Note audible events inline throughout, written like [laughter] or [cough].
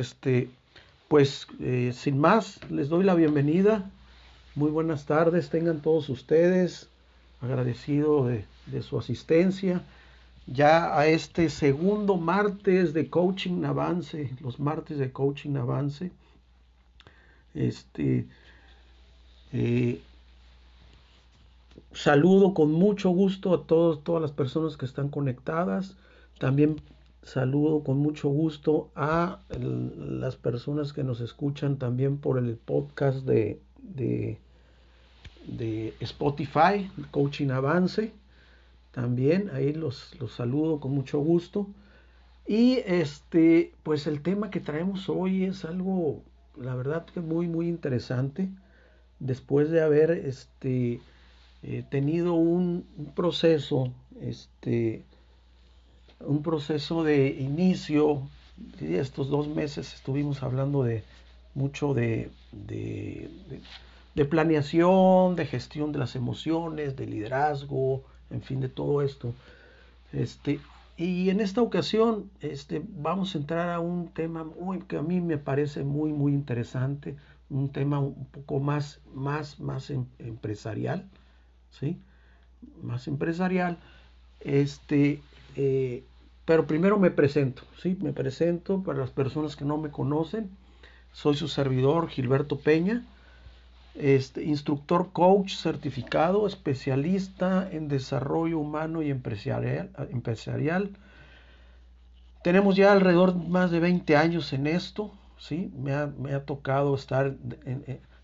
Este, pues eh, sin más, les doy la bienvenida. Muy buenas tardes, tengan todos ustedes. Agradecido de, su asistencia. Ya a este segundo martes de Coaching Avance, los martes de Coaching Avance. Este, eh, saludo con mucho gusto a todos, todas las personas que están conectadas. También saludo con mucho gusto a las personas que nos escuchan también por el podcast de, de, Spotify, Coaching Avance. También ahí los, los saludo con mucho gusto. Y este, pues el tema que traemos hoy es algo, la verdad que muy, muy interesante. Después de haber este, eh, tenido un, proceso, este, un proceso de inicio. Estos dos meses estuvimos hablando de mucho de, de, planeación, de gestión de las emociones, de liderazgo, en fin, de todo esto. Este, y en esta ocasión este, vamos a entrar a un tema muy, que a mí me parece muy, muy interesante, un tema un poco más, más, más em, empresarial. ¿sí? Más empresarial. Este, eh, pero primero me presento, ¿sí? Me presento para las personas que no me conocen. Soy su servidor Gilberto Peña, este, instructor coach certificado, especialista en desarrollo humano y empresarial. Tenemos ya alrededor más de 20 años en esto, ¿sí? Me ha, tocado estar,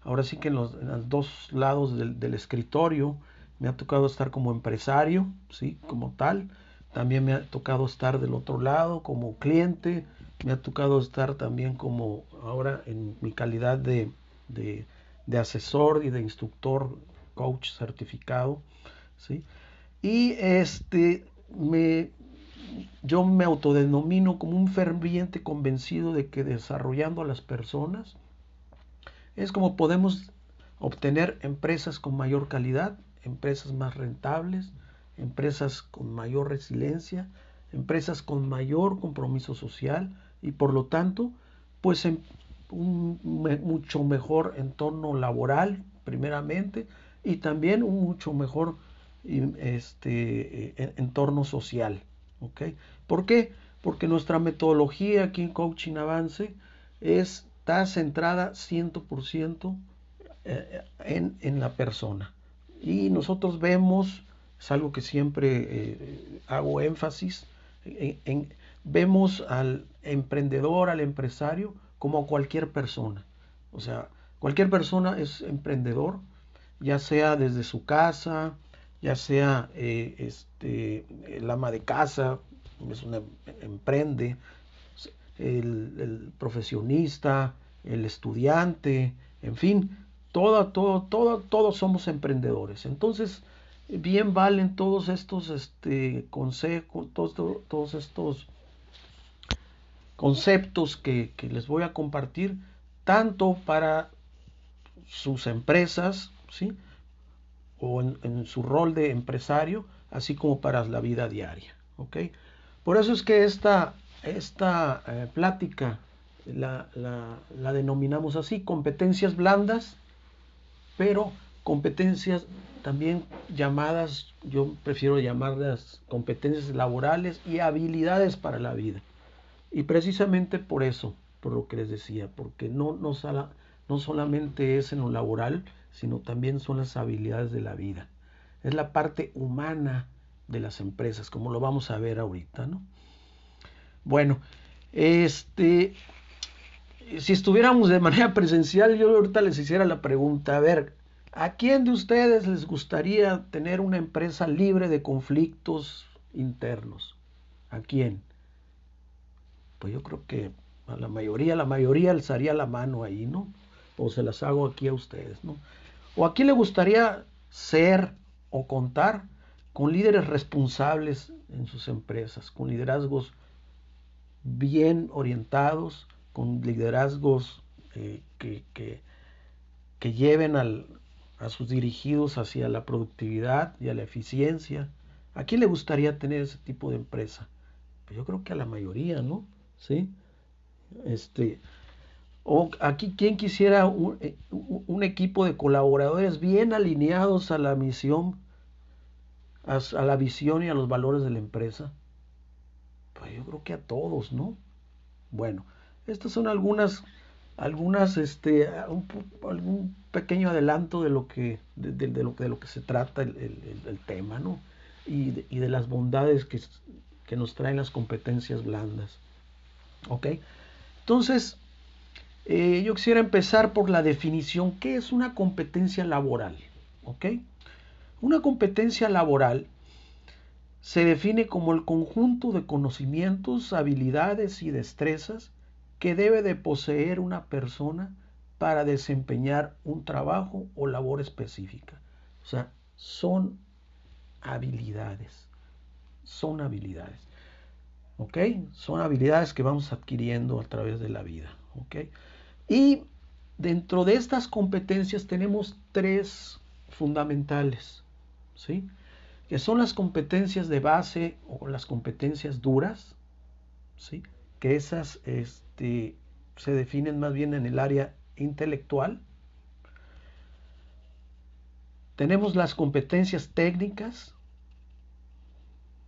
ahora sí que en los, dos lados del, del escritorio, me ha tocado estar como empresario, ¿sí? Como tal. También me ha tocado estar del otro lado como cliente. Me ha tocado estar también como ahora en mi calidad de, de, asesor y de instructor, coach certificado, ¿sí? Y este, me, yo me autodenomino como un ferviente convencido de que desarrollando a las personas es como podemos obtener empresas con mayor calidad, empresas más rentables, empresas con mayor resiliencia, empresas con mayor compromiso social y por lo tanto, pues en un mucho mejor entorno laboral, primeramente, y también un mucho mejor este, e, entorno social. ¿okay? ¿Por qué? Porque nuestra metodología aquí en Coaching Avance está centrada 100% eh, en, en la persona. Y nosotros vemos, es algo que siempre eh, hago énfasis, en, vemos al emprendedor, al empresario, como cualquier persona. O sea, cualquier persona es emprendedor, ya sea desde su casa, ya sea eh, este, el ama de casa, es una, emprende, el, el, profesionista, el estudiante, en fin, todo, todo, todo, todos somos emprendedores. Entonces, bien valen todos estos este, consejos, todos, todos estos conceptos que, les voy a compartir, tanto para sus empresas, ¿sí? o en, su rol de empresario, así como para la vida diaria. Por eso es que esta, esta eh, plática la, la denominamos así, competencias blandas pero competencias también llamadas, yo prefiero llamarlas competencias laborales y habilidades para la vida. Y precisamente por eso, por lo que les decía, porque no, no, no solamente es en lo laboral, sino también son las habilidades de la vida. Es la parte humana de las empresas, como lo vamos a ver ahorita, ¿no? Bueno, este, si estuviéramos de manera presencial, yo ahorita les hiciera la pregunta, a ver, ¿a quién de ustedes les gustaría tener una empresa libre de conflictos internos? ¿A quién? Pues yo creo que a la mayoría, la mayoría alzaría la mano ahí, ¿no? O se las hago aquí a ustedes, ¿no? ¿O a quién le gustaría ser o contar con líderes responsables en sus empresas, con liderazgos bien orientados, con liderazgos eh, que, que, lleven a sus dirigidos hacia la productividad y a la eficiencia. ¿A quién le gustaría tener ese tipo de empresa? Pues yo creo que a la mayoría, ¿no? ¿Sí? Este, o aquí, ¿quién quisiera eh, un, equipo de colaboradores bien alineados a la misión, a, la visión y a los valores de la empresa? Pues yo creo que a todos, ¿no? Bueno, estas son algunas, algunas, este, algún pequeño adelanto de lo que, de, lo, de lo que se trata el, tema, ¿no? Y de, y de las bondades que, que nos traen las competencias blandas. ¿Ok? Entonces, eh, yo quisiera empezar por la definición. ¿Qué es una competencia laboral? ¿Ok? Una competencia laboral se define como el conjunto de conocimientos, habilidades y destrezas que debe de poseer una persona para desempeñar un trabajo o labor específica. O sea, son habilidades. Son habilidades. ¿Ok? Son habilidades que vamos adquiriendo a través de la vida. ¿Ok? Y dentro de estas competencias tenemos tres fundamentales, ¿sí? que son las competencias de base o las competencias duras, ¿sí? Que esas este, se definen más bien en el área intelectual. Tenemos las competencias técnicas,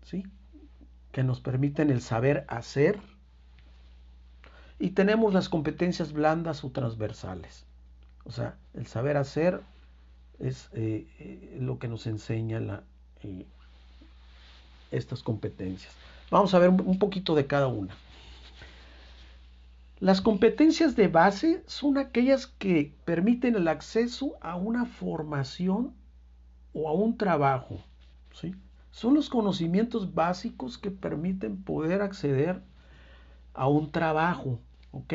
¿sí? que nos permiten el saber hacer, y tenemos las competencias blandas o transversales. O sea, el saber hacer es eh, eh, lo que nos enseña eh, estas competencias. Vamos a ver un poquito de cada una. Las competencias de base son aquellas que permiten el acceso a una formación o a un trabajo. ¿sí? Son los conocimientos básicos que permiten poder acceder a un trabajo, ¿ok?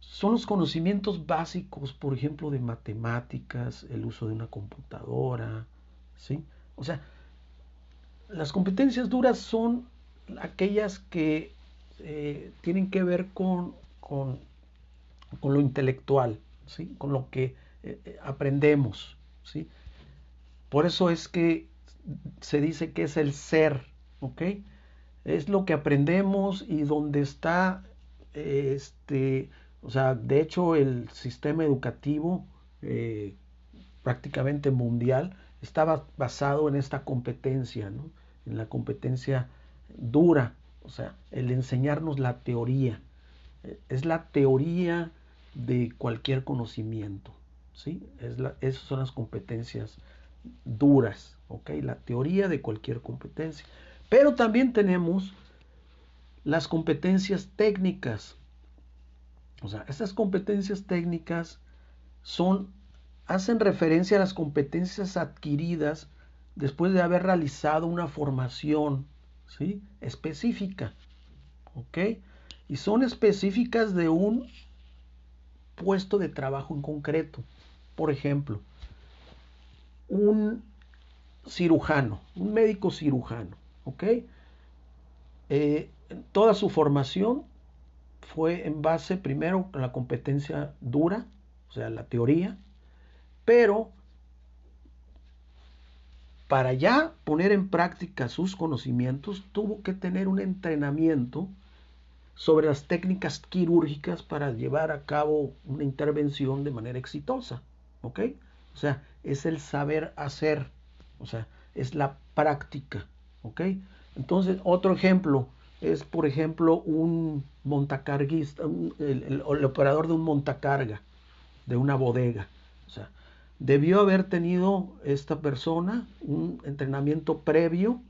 Son los conocimientos básicos, por ejemplo, de matemáticas, el uso de una computadora, ¿sí? O sea, las competencias duras son aquellas que eh, tienen que ver con, con, lo intelectual, ¿sí? Con lo que eh, eh, aprendemos, ¿sí? Por eso es que se dice que es el ser, ¿ok? es lo que aprendemos y donde está, este, o sea, de hecho el sistema educativo prácticamente mundial estaba basado en esta competencia, ¿no? en la competencia dura, o sea, el enseñarnos la teoría. Es la teoría de cualquier conocimiento, ¿sí? Es la, esas son las competencias duras, ¿ok? La teoría de cualquier competencia. Pero también tenemos las competencias técnicas. O sea, estas competencias técnicas son, hacen referencia a las competencias adquiridas después de haber realizado una formación ¿sí? específica. ¿Ok? Y son específicas de un puesto de trabajo en concreto. Por ejemplo, un cirujano, un médico cirujano. ¿ok? Eh, toda su formación fue en base primero a la competencia dura, o sea, la teoría, pero para ya poner en práctica sus conocimientos tuvo que tener un entrenamiento sobre las técnicas quirúrgicas para llevar a cabo una intervención de manera exitosa, ¿ok? O sea, es el saber hacer, o sea, es la práctica. ¿Ok? Entonces, otro ejemplo es, por ejemplo, un montacarguista, el, operador de un montacarga, de una bodega. Debió haber tenido esta persona un entrenamiento previo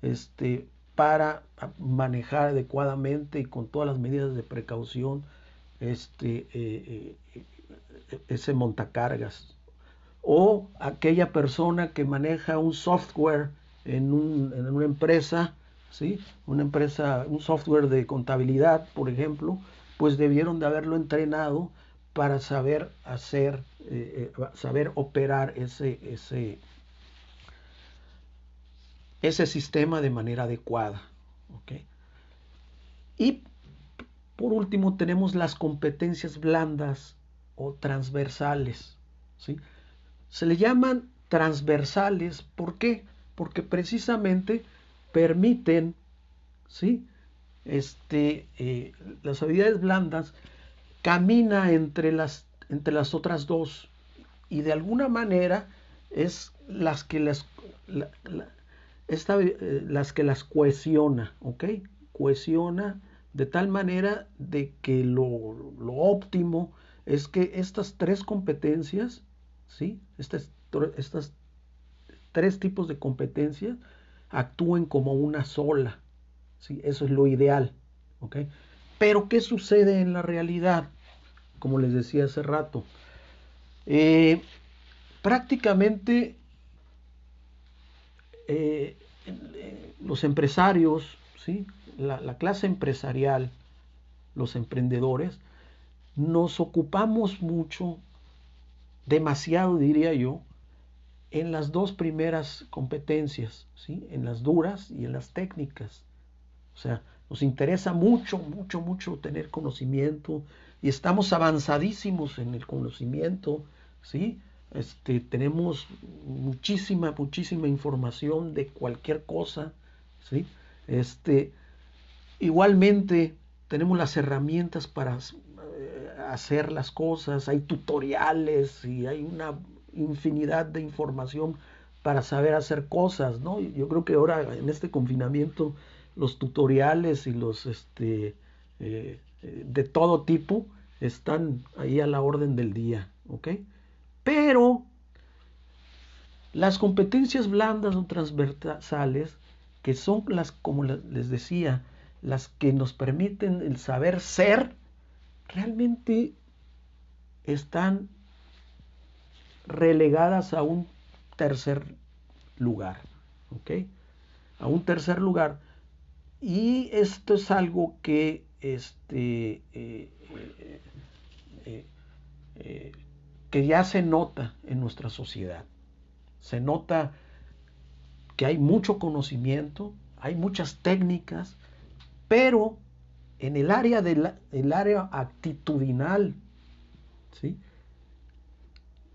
este, para manejar adecuadamente y con todas las medidas de precaución este, eh, eh, ese montacargas. O aquella persona que maneja un software en, una empresa, ¿sí? una empresa, un software de contabilidad, por ejemplo, pues debieron de haberlo entrenado para saber hacer, eh, eh, saber operar ese, ese, ese sistema de manera adecuada. Y por último tenemos las competencias blandas o transversales. ¿sí? Se le llaman transversales, ¿por qué? porque precisamente permiten ¿sí? este, eh, las habilidades blandas camina entre las, entre las otras dos y de alguna manera es las que las, eh, las que las cohesiona, ¿ok? Cohesiona de tal manera de que lo, lo óptimo es que estas tres competencias, ¿sí? Estas, estas tres tipos de competencias actúen como una sola, ¿sí? Eso es lo ideal, ¿ok? Pero ¿qué sucede en la realidad? Como les decía hace rato, eh, prácticamente eh, los empresarios, ¿sí? la, clase empresarial, los emprendedores, nos ocupamos mucho, demasiado diría yo, en las dos primeras competencias, ¿sí? en las duras y en las técnicas. O sea, nos interesa mucho, mucho, mucho tener conocimiento y estamos avanzadísimos en el conocimiento, ¿sí? Este, tenemos muchísima, muchísima información de cualquier cosa, ¿sí? Este, igualmente tenemos las herramientas para eh, hacer las cosas, hay tutoriales y hay una infinidad de información para saber hacer cosas, ¿no? Yo creo que ahora en este confinamiento los tutoriales y los este, eh, de todo tipo están ahí a la orden del día, ¿ok? Pero las competencias blandas o transversales, que son las, como les decía, las que nos permiten el saber ser, realmente están relegadas a un tercer lugar, ¿ok? A un tercer lugar. Y esto es algo que este, eh, eh, eh, que ya se nota en nuestra sociedad. Se nota que hay mucho conocimiento, hay muchas técnicas, pero en el área, del área actitudinal, ¿sí?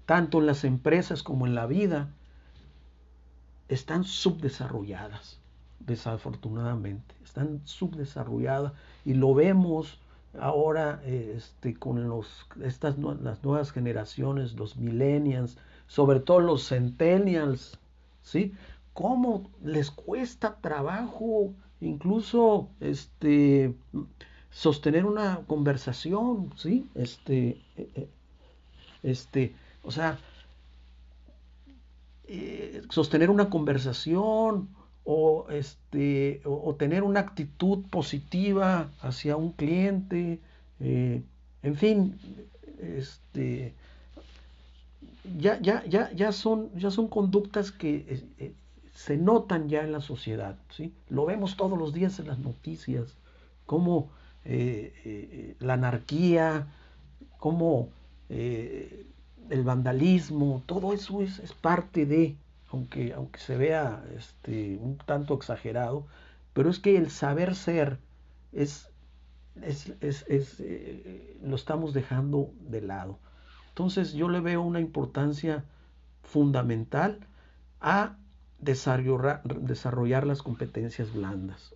tanto en las empresas como en la vida, están subdesarrolladas, desafortunadamente, están subdesarrolladas y lo vemos ahora este, con los, estas, las nuevas generaciones, los millennials, sobre todo los centennials, ¿sí? ¿Cómo les cuesta trabajo incluso este, sostener una conversación, ¿sí? Este, eh, eh, este, o sea, eh, sostener una conversación o, este, o, tener una actitud positiva hacia un cliente, eh, en fin, este, ya, ya, ya, ya, son, ya son conductas que eh, eh, se notan ya en la sociedad, ¿sí? Lo vemos todos los días en las noticias, como la anarquía, como el vandalismo, todo eso es, es parte de, aunque, aunque se vea este, un tanto exagerado, pero es que el saber ser es, es, eh, lo estamos dejando de lado. Entonces yo le veo una importancia fundamental a desarrollar, desarrollar las competencias blandas.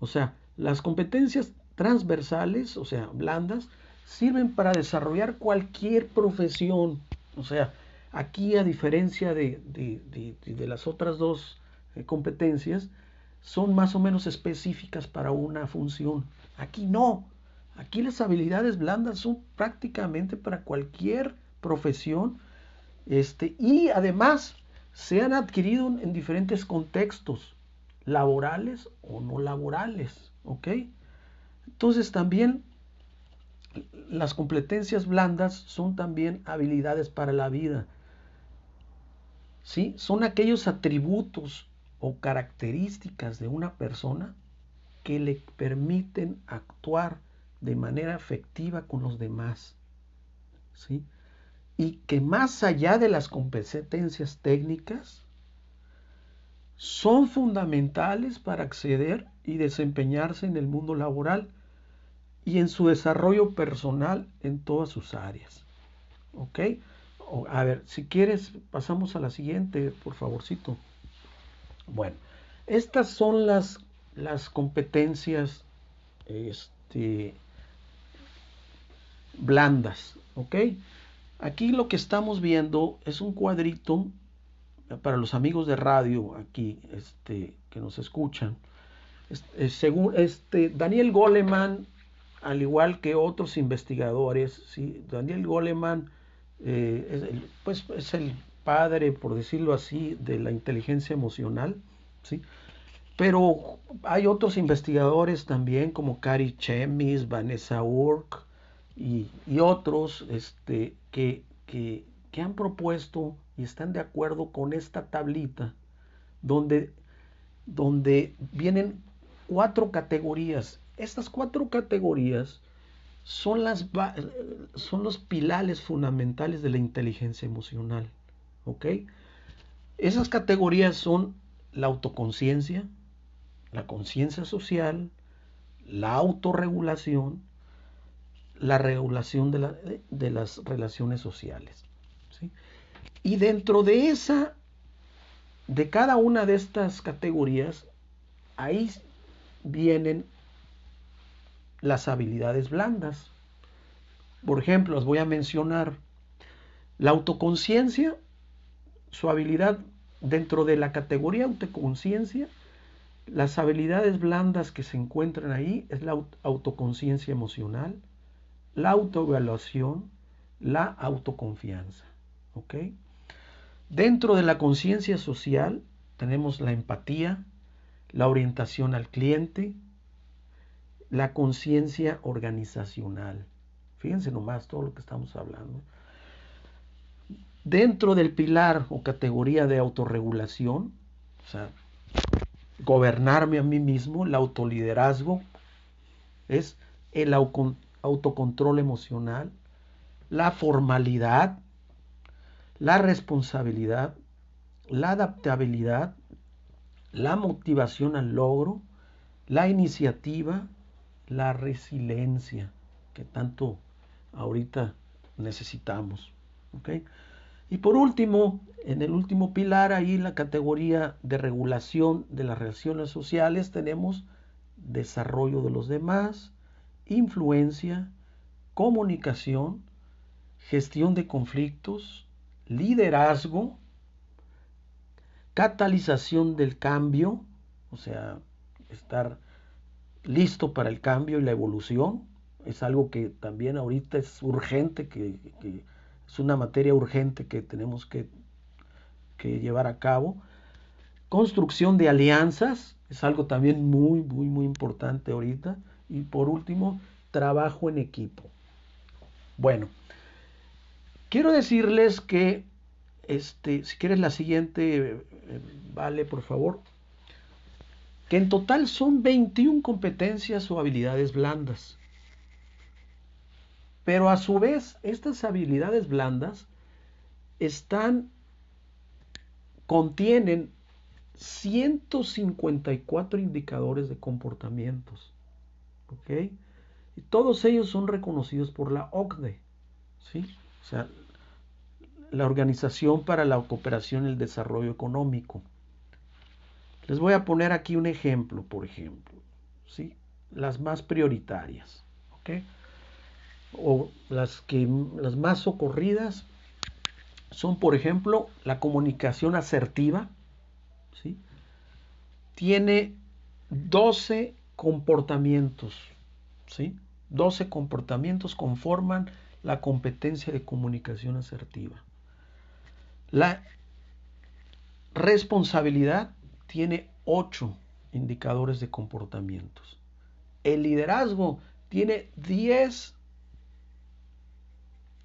O sea, las competencias transversales, o sea, blandas, sirven para desarrollar cualquier profesión. O sea, Aquí, a diferencia de, las otras dos eh, competencias, son más o menos específicas para una función. Aquí no. Aquí las habilidades blandas son prácticamente para cualquier profesión este, y además se han adquirido en diferentes contextos, laborales o no laborales. ¿Ok? Entonces también las competencias blandas son también habilidades para la vida. ¿Sí? Son aquellos atributos o características de una persona que le permiten actuar de manera efectiva con los demás. ¿sí? Y que más allá de las competencias técnicas, son fundamentales para acceder y desempeñarse en el mundo laboral y en su desarrollo personal en todas sus áreas. ¿Ok? A ver, si quieres, pasamos a la siguiente, por favorcito. Bueno, estas son las, las competencias este, blandas, ¿ok? Aquí lo que estamos viendo es un cuadrito para los amigos de radio aquí este, que nos escuchan. Este, según este, Daniel Goleman, al igual que otros investigadores, ¿sí? Daniel Goleman eh, es, el, pues, es el padre, por decirlo así, de la inteligencia emocional, ¿sí? Pero hay otros investigadores también como Cary Chemis, Vanessa Urk y, y otros este, que, que, que han propuesto y están de acuerdo con esta tablita donde, donde vienen cuatro categorías. Estas cuatro categorías son, las, son los pilares fundamentales de la inteligencia emocional. ¿Ok? Esas categorías son la autoconciencia, la conciencia social, la autorregulación, la regulación de, de, las relaciones sociales. ¿sí? Y dentro de esa, de cada una de estas categorías, ahí vienen las habilidades blandas. Por ejemplo, os voy a mencionar la autoconciencia, su habilidad dentro de la categoría autoconciencia, las habilidades blandas que se encuentran ahí es la autoconciencia emocional, la autoevaluación, la autoconfianza. Dentro de la conciencia social tenemos la empatía, la orientación al cliente, la conciencia organizacional. Fíjense nomás todo lo que estamos hablando. Dentro del pilar o categoría de autorregulación, o sea, gobernarme a mí mismo, el autoliderazgo, es el autocontrol emocional, la formalidad, la responsabilidad, la adaptabilidad, la motivación al logro, la iniciativa, la resiliencia, que tanto ahorita necesitamos. Y por último, en el último pilar, ahí la categoría de regulación de las relaciones sociales, tenemos desarrollo de los demás, influencia, comunicación, gestión de conflictos, liderazgo, catalización del cambio, o sea, estar listo para el cambio y la evolución, es algo que también ahorita es urgente, que, es una materia urgente que tenemos que, que llevar a cabo. Construcción de alianzas, es algo también muy, muy, muy importante ahorita. Y por último, trabajo en equipo. Bueno, Quiero decirles que, este, si quieres la siguiente, eh, vale, por favor, que en total son 21 competencias o habilidades blandas. Pero a su vez, estas habilidades blandas están, contienen 154 indicadores de comportamientos. ¿Ok? Y todos ellos son reconocidos por la OCDE. ¿Sí? O sea, la Organización para la Cooperación y el Desarrollo Económico. Les voy a poner aquí un ejemplo, por ejemplo, ¿sí? Las más prioritarias, ¿ok? O las que las más socorridas son, por ejemplo, la comunicación asertiva, ¿sí? Tiene 12 comportamientos, ¿sí? 12 comportamientos conforman la competencia de comunicación asertiva. La responsabilidad tiene ocho indicadores de comportamientos. El liderazgo tiene 10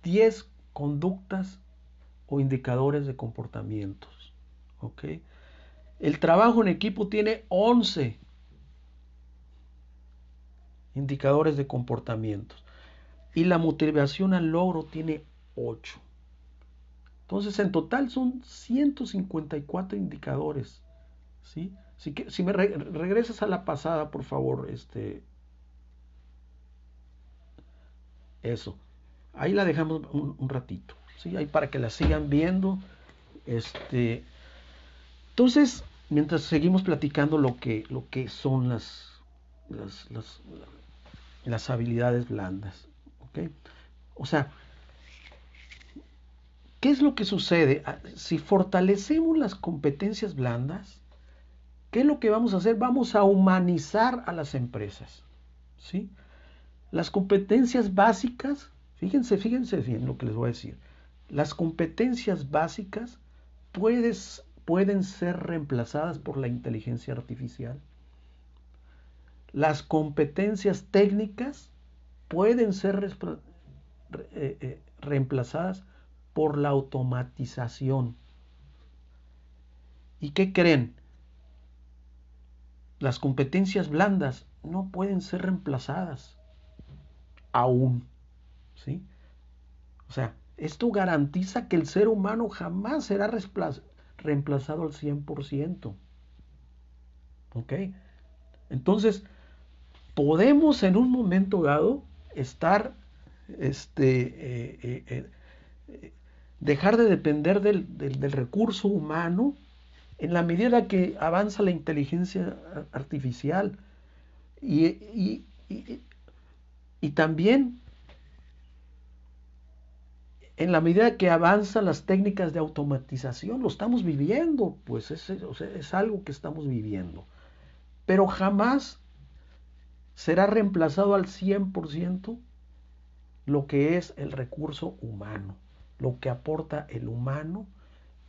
10 conductas o indicadores de comportamientos. El trabajo en equipo tiene 11 indicadores de comportamientos. Y la motivación al logro tiene 8. Entonces, en total son 154 indicadores. ¿Sí? Si, si me regresas a la pasada, por favor, este, eso. Ahí la dejamos un, ratito. ¿sí? Ahí para que la sigan viendo. Este, entonces, mientras seguimos platicando lo que, lo que son las, las, las, habilidades blandas. O sea, ¿qué es lo que sucede? Ah, si fortalecemos las competencias blandas, ¿qué es lo que vamos a hacer? Vamos a humanizar a las empresas. ¿sí? Las competencias básicas, fíjense, fíjense bien lo que les voy a decir. Las competencias básicas pueden ser reemplazadas por la inteligencia artificial. Las competencias técnicas pueden ser eh, eh, reemplazadas por la automatización. ¿Y qué creen? Las competencias blandas no pueden ser reemplazadas aún. ¿Sí? O sea, esto garantiza que el ser humano jamás será reemplazado al 100%. ¿Ok? Entonces, podemos en un momento dado estar, este, eh, eh, eh, dejar de depender del, recurso humano en la medida que avanza la inteligencia artificial y, y también en la medida que avanzan las técnicas de automatización, lo estamos viviendo, pues es, es algo que estamos viviendo. Pero jamás será reemplazado al 100% lo que es el recurso humano, lo que aporta el humano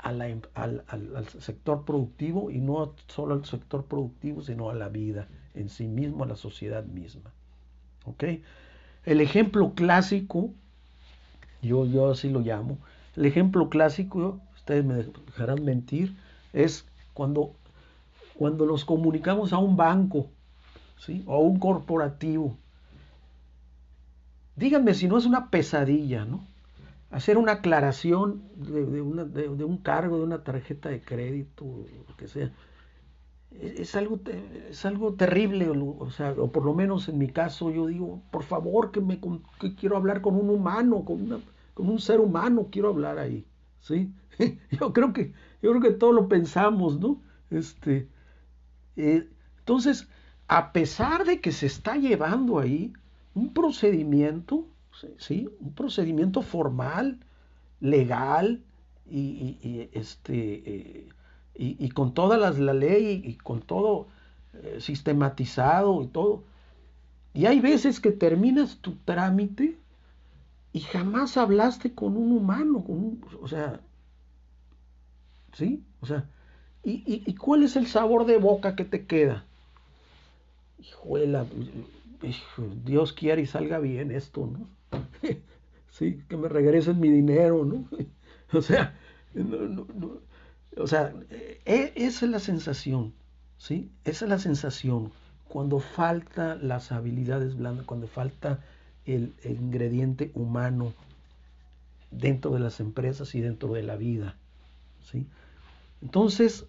em, al, al, sector productivo y no solo al sector productivo, sino a la vida en sí mismo, a la sociedad misma. ¿Ok? El ejemplo clásico yo, yo así lo llamo. El ejemplo clásico, ustedes me dejarán mentir, es cuando, cuando nos comunicamos a un banco ¿sí? o a un corporativo. Díganme si no es una pesadilla, ¿no? Hacer una aclaración de, un cargo, de una tarjeta de crédito, lo que sea. Es, algo, es algo terrible, o, sea, o por lo menos en mi caso yo digo, por favor, que, me, quiero hablar con un humano, con un ser humano quiero hablar ahí, ¿sí? [laughs] yo creo que, yo creo que todos lo pensamos, ¿no? Este, eh, entonces, a pesar de que se está llevando ahí un procedimiento, ¿sí? Un procedimiento formal, legal y, este, eh, y, con toda la ley y con todo eh, sistematizado y todo. Y hay veces que terminas tu trámite y jamás hablaste con un humano, con un, o sea, ¿sí? O sea, ¿y, cuál es el sabor de boca que te queda? Hijuela, Dios quiera y salga bien esto, ¿no? [laughs] sí, que me regresen mi dinero, ¿no? [laughs] o sea, o sea, e, esa es la sensación, ¿sí? Esa es la sensación cuando falta las habilidades blandas, cuando falta el, ingrediente humano dentro de las empresas y dentro de la vida. ¿sí? Entonces,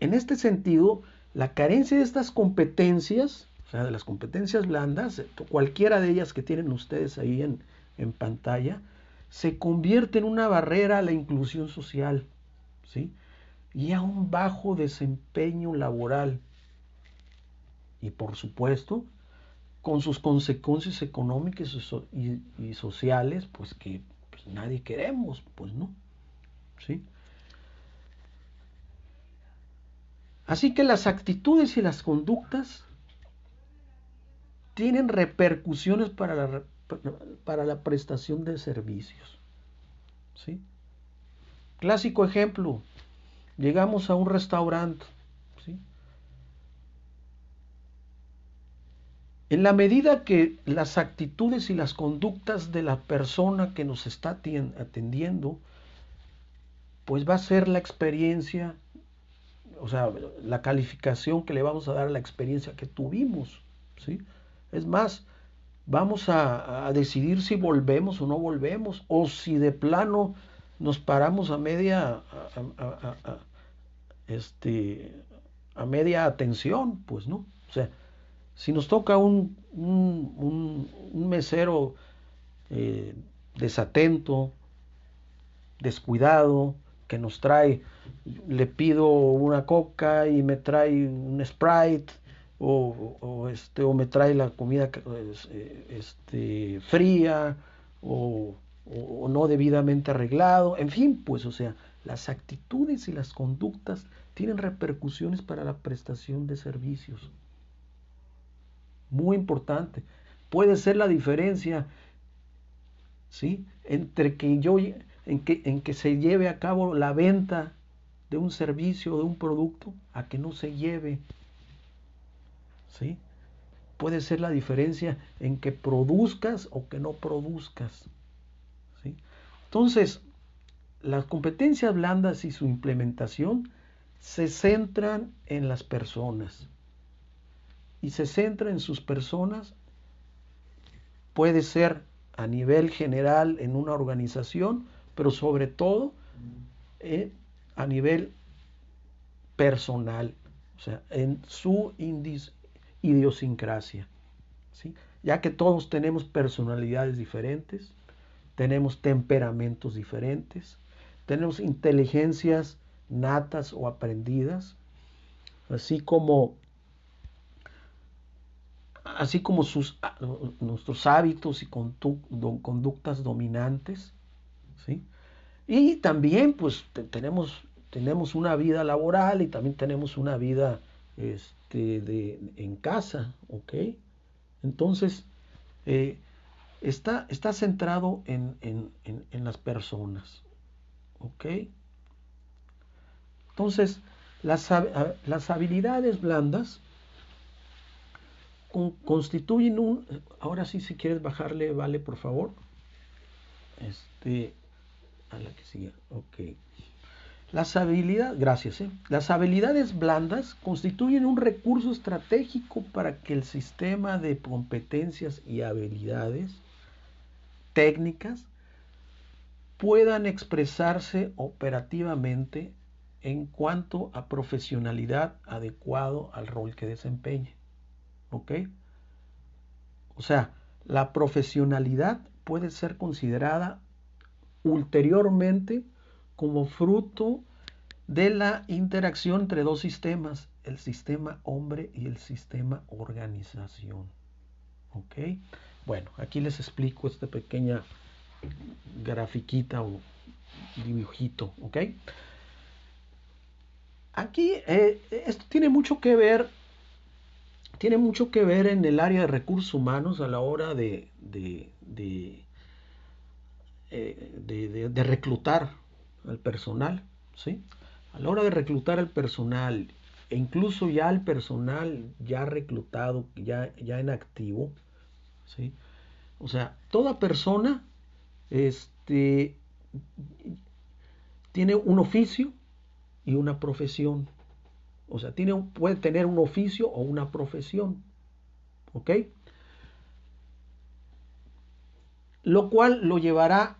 en este sentido, la carencia de estas competencias, sea, de las competencias blandas, cualquiera de ellas que tienen ustedes ahí en, en pantalla, se convierte en una barrera a la inclusión social, ¿sí? Y a un bajo desempeño laboral. Y por supuesto, con sus consecuencias económicas y, sociales, pues que pues, nadie queremos, pues no. ¿Sí? Así que las actitudes y las conductas tienen repercusiones para la, para la prestación de servicios. ¿Sí? Clásico ejemplo, llegamos a un restaurante En la medida que las actitudes y las conductas de la persona que nos está atendiendo, pues va a ser la experiencia, o sea, la calificación que le vamos a dar a la experiencia que tuvimos, ¿sí? Es más, vamos a, decidir si volvemos o no volvemos, o si de plano nos paramos a media, este, a media atención, pues, ¿no? O sea, si nos toca un, mesero eh, desatento, descuidado, que nos trae le pido una coca y me trae un Sprite o, este, o me trae la comida eh, este, fría o, o no debidamente arreglado, en fin, pues o sea, las actitudes y las conductas tienen repercusiones para la prestación de servicios. Muy importante. Puede ser la diferencia ¿sí? entre que yo en que, en que se lleve a cabo la venta de un servicio o de un producto a que no se lleve. ¿Sí? Puede ser la diferencia en que produzcas o que no produzcas. ¿Sí? Entonces, las competencias blandas y su implementación se centran en las personas. Y se centra en sus personas, puede ser a nivel general en una organización, pero sobre todo eh, a nivel personal, o sea, en su idiosincrasia. ¿sí? Ya que todos tenemos personalidades diferentes, tenemos temperamentos diferentes, tenemos inteligencias natas o aprendidas, así como así como sus, nuestros hábitos y conductas dominantes, ¿sí? Y también, pues, tenemos, tenemos una vida laboral y también tenemos una vida este, de, en casa, ¿ok? Entonces, eh, está, está centrado en, en, en, las personas, ¿ok? Entonces, las, las habilidades blandas constituyen un... Ahora sí, si quieres bajarle, vale, por favor. Este, a la que sigue, ok. Las habilidades, gracias, ¿eh? Las habilidades blandas constituyen un recurso estratégico para que el sistema de competencias y habilidades técnicas puedan expresarse operativamente en cuanto a profesionalidad adecuado al rol que desempeñe. ¿Ok? O sea, la profesionalidad puede ser considerada ulteriormente como fruto de la interacción entre dos sistemas, el sistema hombre y el sistema organización. ¿Ok? Bueno, aquí les explico esta pequeña grafiquita o dibujito. ¿Ok? Aquí eh, esto tiene mucho que ver tiene mucho que ver en el área de recursos humanos a la hora de, de, eh, reclutar al personal, ¿sí? A la hora de reclutar al personal e incluso ya al personal ya reclutado, ya, ya en activo, ¿sí? O sea, toda persona este, tiene un oficio y una profesión. O sea, tiene puede tener un oficio o una profesión. ¿Ok? Lo cual lo llevará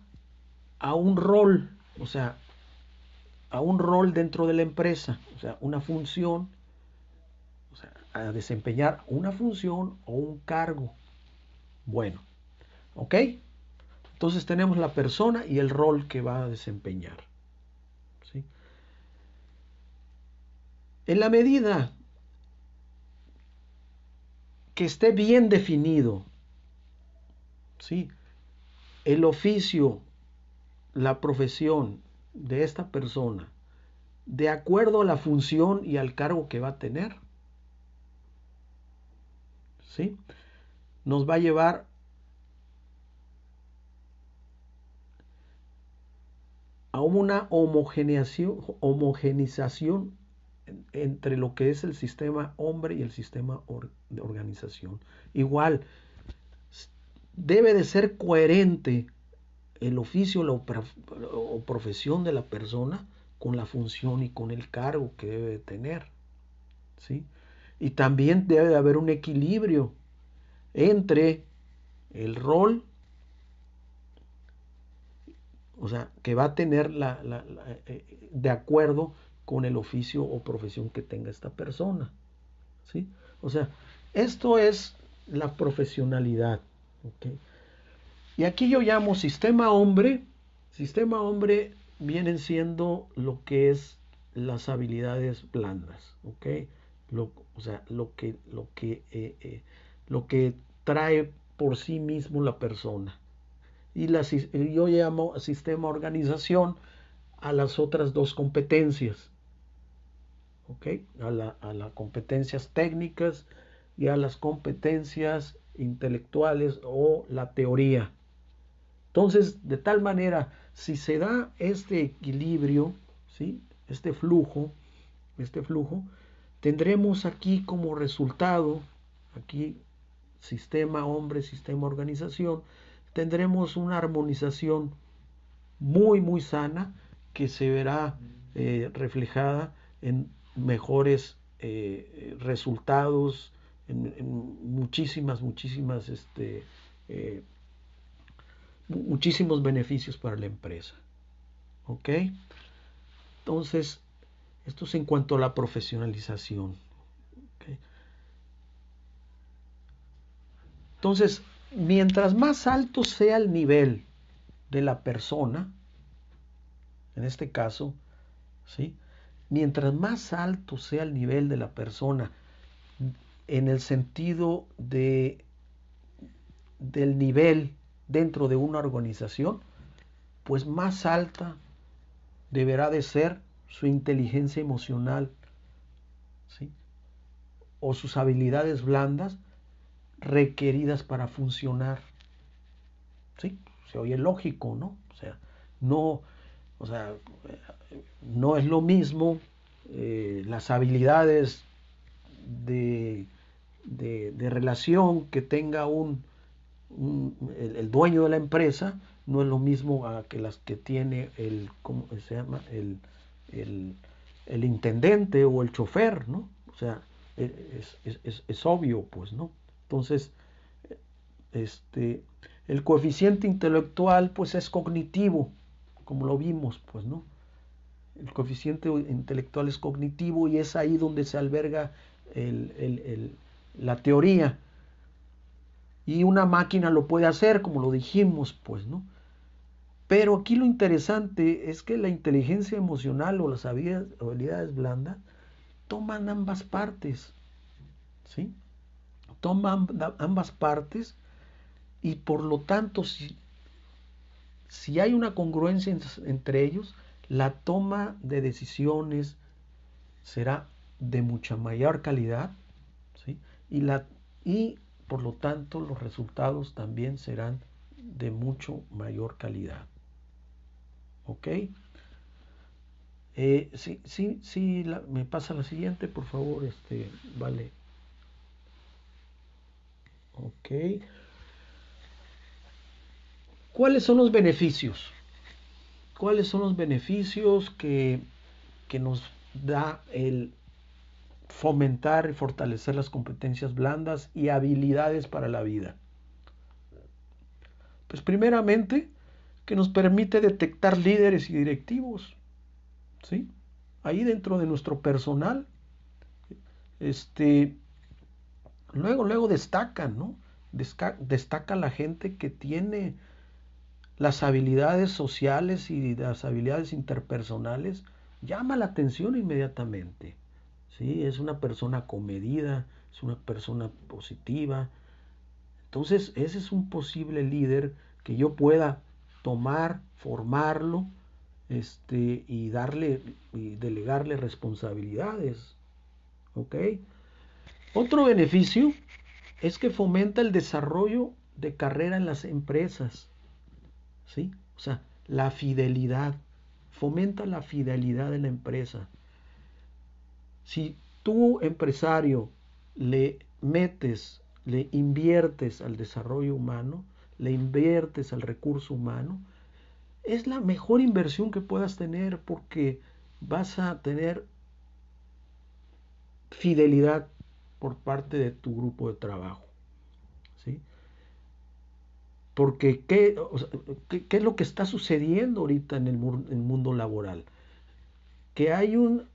a un rol, o sea, a un rol dentro de la empresa, o sea, una función, o sea, a desempeñar una función o un cargo. Bueno, ¿ok? Entonces tenemos la persona y el rol que va a desempeñar. En la medida que esté bien definido, ¿sí? el oficio, la profesión de esta persona, de acuerdo a la función y al cargo que va a tener, ¿sí? nos va a llevar a una homogeneización, entre lo que es el sistema hombre y el sistema de organización. Igual, debe de ser coherente el oficio o profesión de la persona con la función y con el cargo que debe de tener. ¿sí? Y también debe de haber un equilibrio entre el rol, o sea, que va a tener la, eh, de acuerdo con el oficio o profesión que tenga esta persona. ¿sí? O sea, esto es la profesionalidad. Y aquí yo llamo sistema hombre. Sistema hombre vienen siendo lo que es las habilidades blandas, ¿ok? Lo, o sea, lo que, lo, que, eh, eh, lo que trae por sí mismo la persona. Y yo llamo sistema organización a las otras dos competencias, ¿ok? A, a las competencias técnicas y a las competencias intelectuales o la teoría. Entonces, de tal manera, si se da este equilibrio, ¿sí? este flujo, este flujo, tendremos aquí como resultado, aquí sistema hombre, sistema organización, tendremos una armonización muy, muy sana que se verá eh, reflejada en mejores eh, resultados, en, muchísimas, muchísimas, este, eh, muchísimos beneficios para la empresa. ¿Ok? Entonces, esto es en cuanto a la profesionalización. Entonces, mientras más alto sea el nivel de la persona, en este caso, ¿sí? mientras más alto sea el nivel de la persona en el sentido de del nivel dentro de una organización, pues más alta deberá de ser su inteligencia emocional, ¿sí? o sus habilidades blandas requeridas para funcionar. ¿Sí? Se oye lógico, ¿no? O sea, no, o sea, no es lo mismo eh, las habilidades de, de, relación que tenga un, el, dueño de la empresa no es lo mismo a que las que tiene el, ¿cómo se llama? El, el, intendente o el chofer, ¿no? O sea, e, es, es, obvio, pues, ¿no? Entonces, este, el coeficiente intelectual, pues, es cognitivo, como lo vimos, pues, ¿no? El coeficiente intelectual es cognitivo y es ahí donde se alberga la teoría. Y una máquina lo puede hacer, como lo dijimos, pues, ¿no? Pero aquí lo interesante es que la inteligencia emocional o las habilidades blandas toman ambas partes, ¿sí? Toman ambas partes y por lo tanto si, si hay una congruencia entre ellos, la toma de decisiones será de mucha mayor calidad, ¿sí? Y, la, por lo tanto los resultados también serán de mucho mayor calidad. ¿Ok? Eh, sí, sí, sí, me pasa la siguiente, por favor, este, vale. Ok. ¿Cuáles son los beneficios? ¿Cuáles son los beneficios que, que nos da el fomentar y fortalecer las competencias blandas y habilidades para la vida? Pues primeramente, que nos permite detectar líderes y directivos. ¿sí? Ahí dentro de nuestro personal, este, luego, luego destacan, ¿no? destaca la gente que tiene las habilidades sociales y las habilidades interpersonales, llama la atención inmediatamente. ¿Sí? Es una persona comedida, es una persona positiva. Entonces, ese es un posible líder que yo pueda tomar, formarlo, este, y darle y delegarle responsabilidades. ¿Ok? Otro beneficio es que fomenta el desarrollo de carrera en las empresas. ¿Sí? O sea, la fidelidad. Fomenta la fidelidad de la empresa. Si tú, empresario, le metes, le inviertes al desarrollo humano, le inviertes al recurso humano, es la mejor inversión que puedas tener porque vas a tener fidelidad por parte de tu grupo de trabajo. ¿sí? Porque ¿qué, ¿qué, es lo que está sucediendo ahorita en el, mundo laboral? Que hay, un,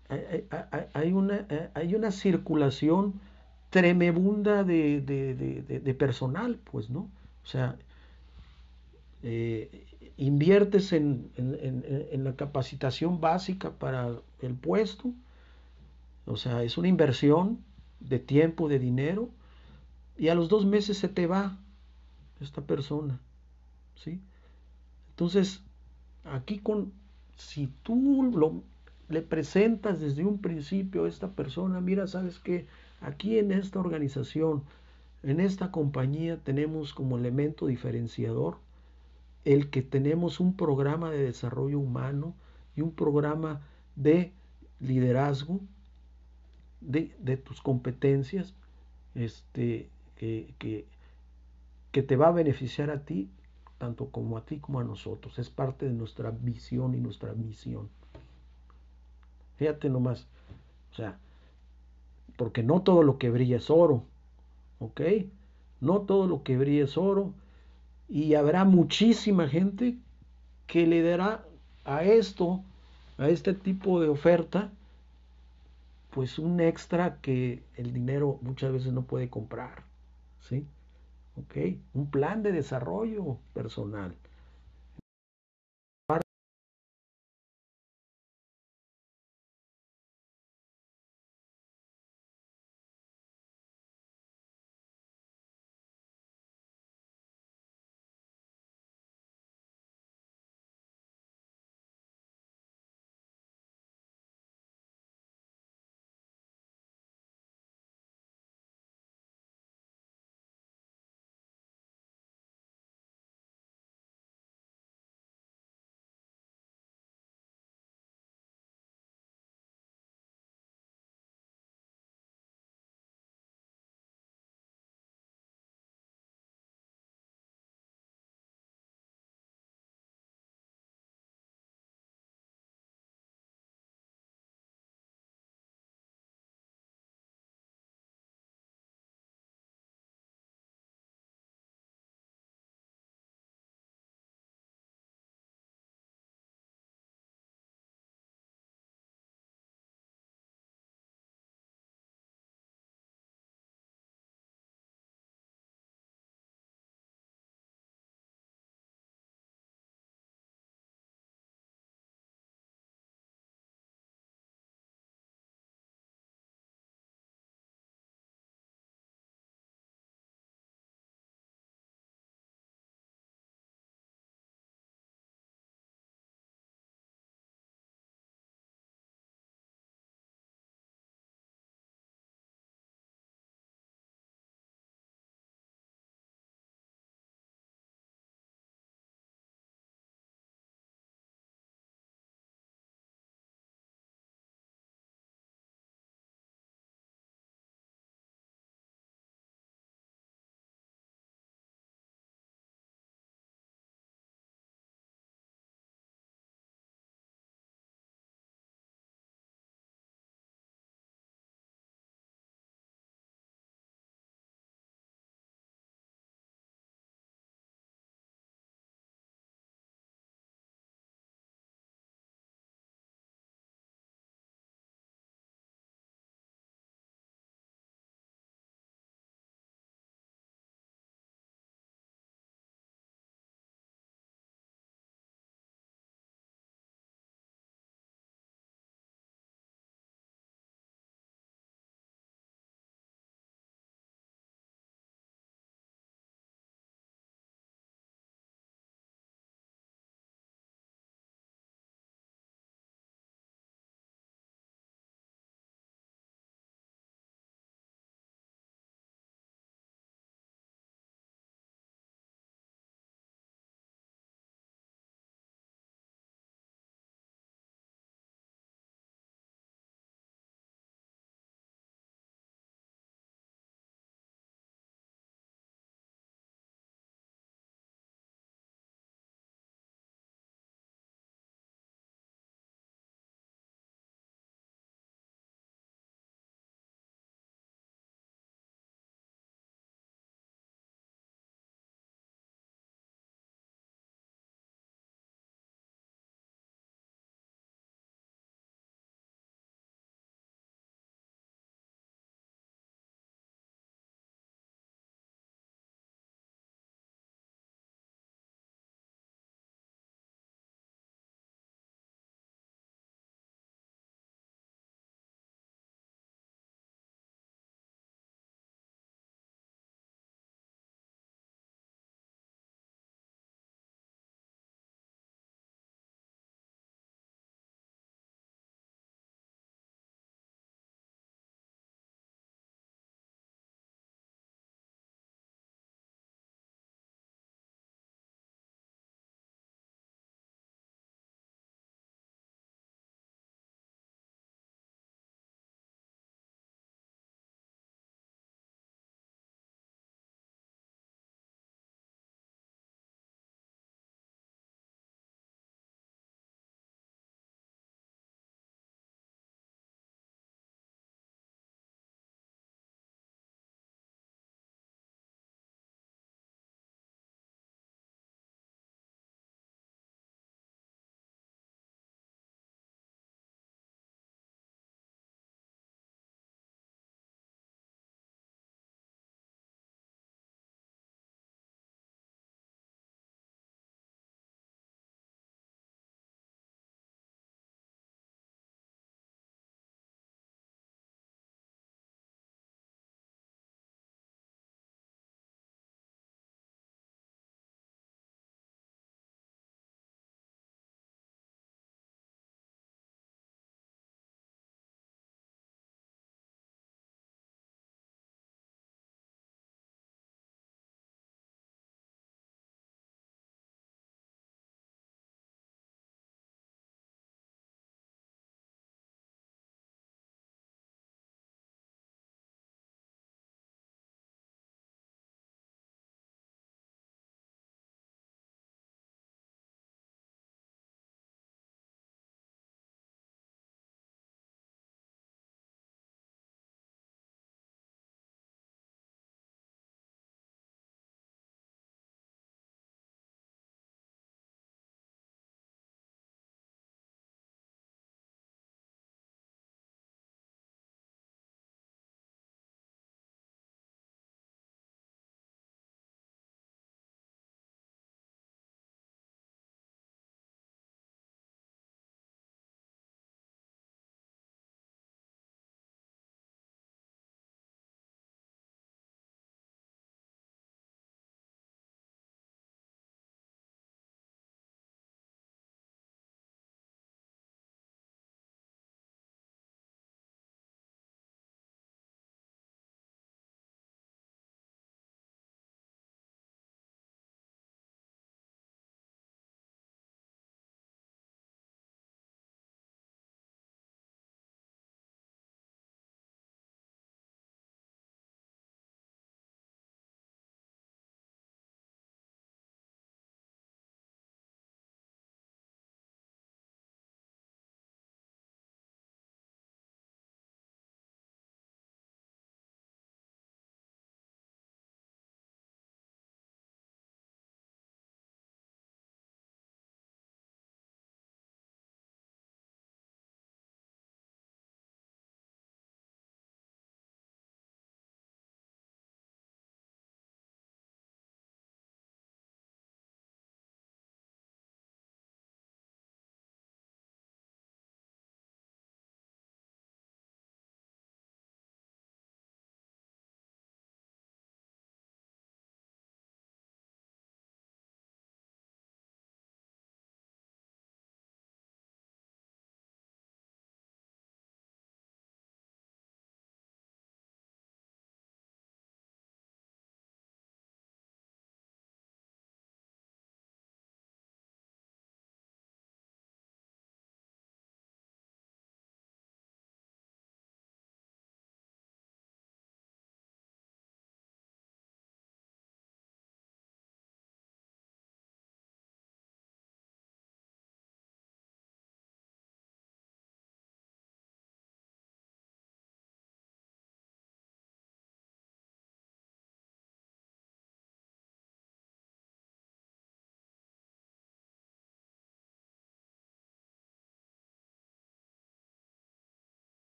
hay, una, hay una circulación tremenda de, de, de, personal, pues, ¿no? O sea, eh, inviertes en, en, la capacitación básica para el puesto, o sea, es una inversión de tiempo, de dinero, y a los dos meses se te va esta persona, ¿sí? Entonces, aquí con, si tú lo, le presentas desde un principio a esta persona, mira, sabes que aquí en esta organización, en esta compañía tenemos como elemento diferenciador el que tenemos un programa de desarrollo humano y un programa de liderazgo de, tus competencias este, que, que, que te va a beneficiar a ti, tanto como a ti como a nosotros. Es parte de nuestra visión y nuestra misión. Fíjate nomás. O sea, porque no todo lo que brilla es oro. ¿Ok? No todo lo que brilla es oro. Y habrá muchísima gente que le dará a esto, a este tipo de oferta, pues un extra que el dinero muchas veces no puede comprar. ¿Sí? ¿Ok? Un plan de desarrollo personal.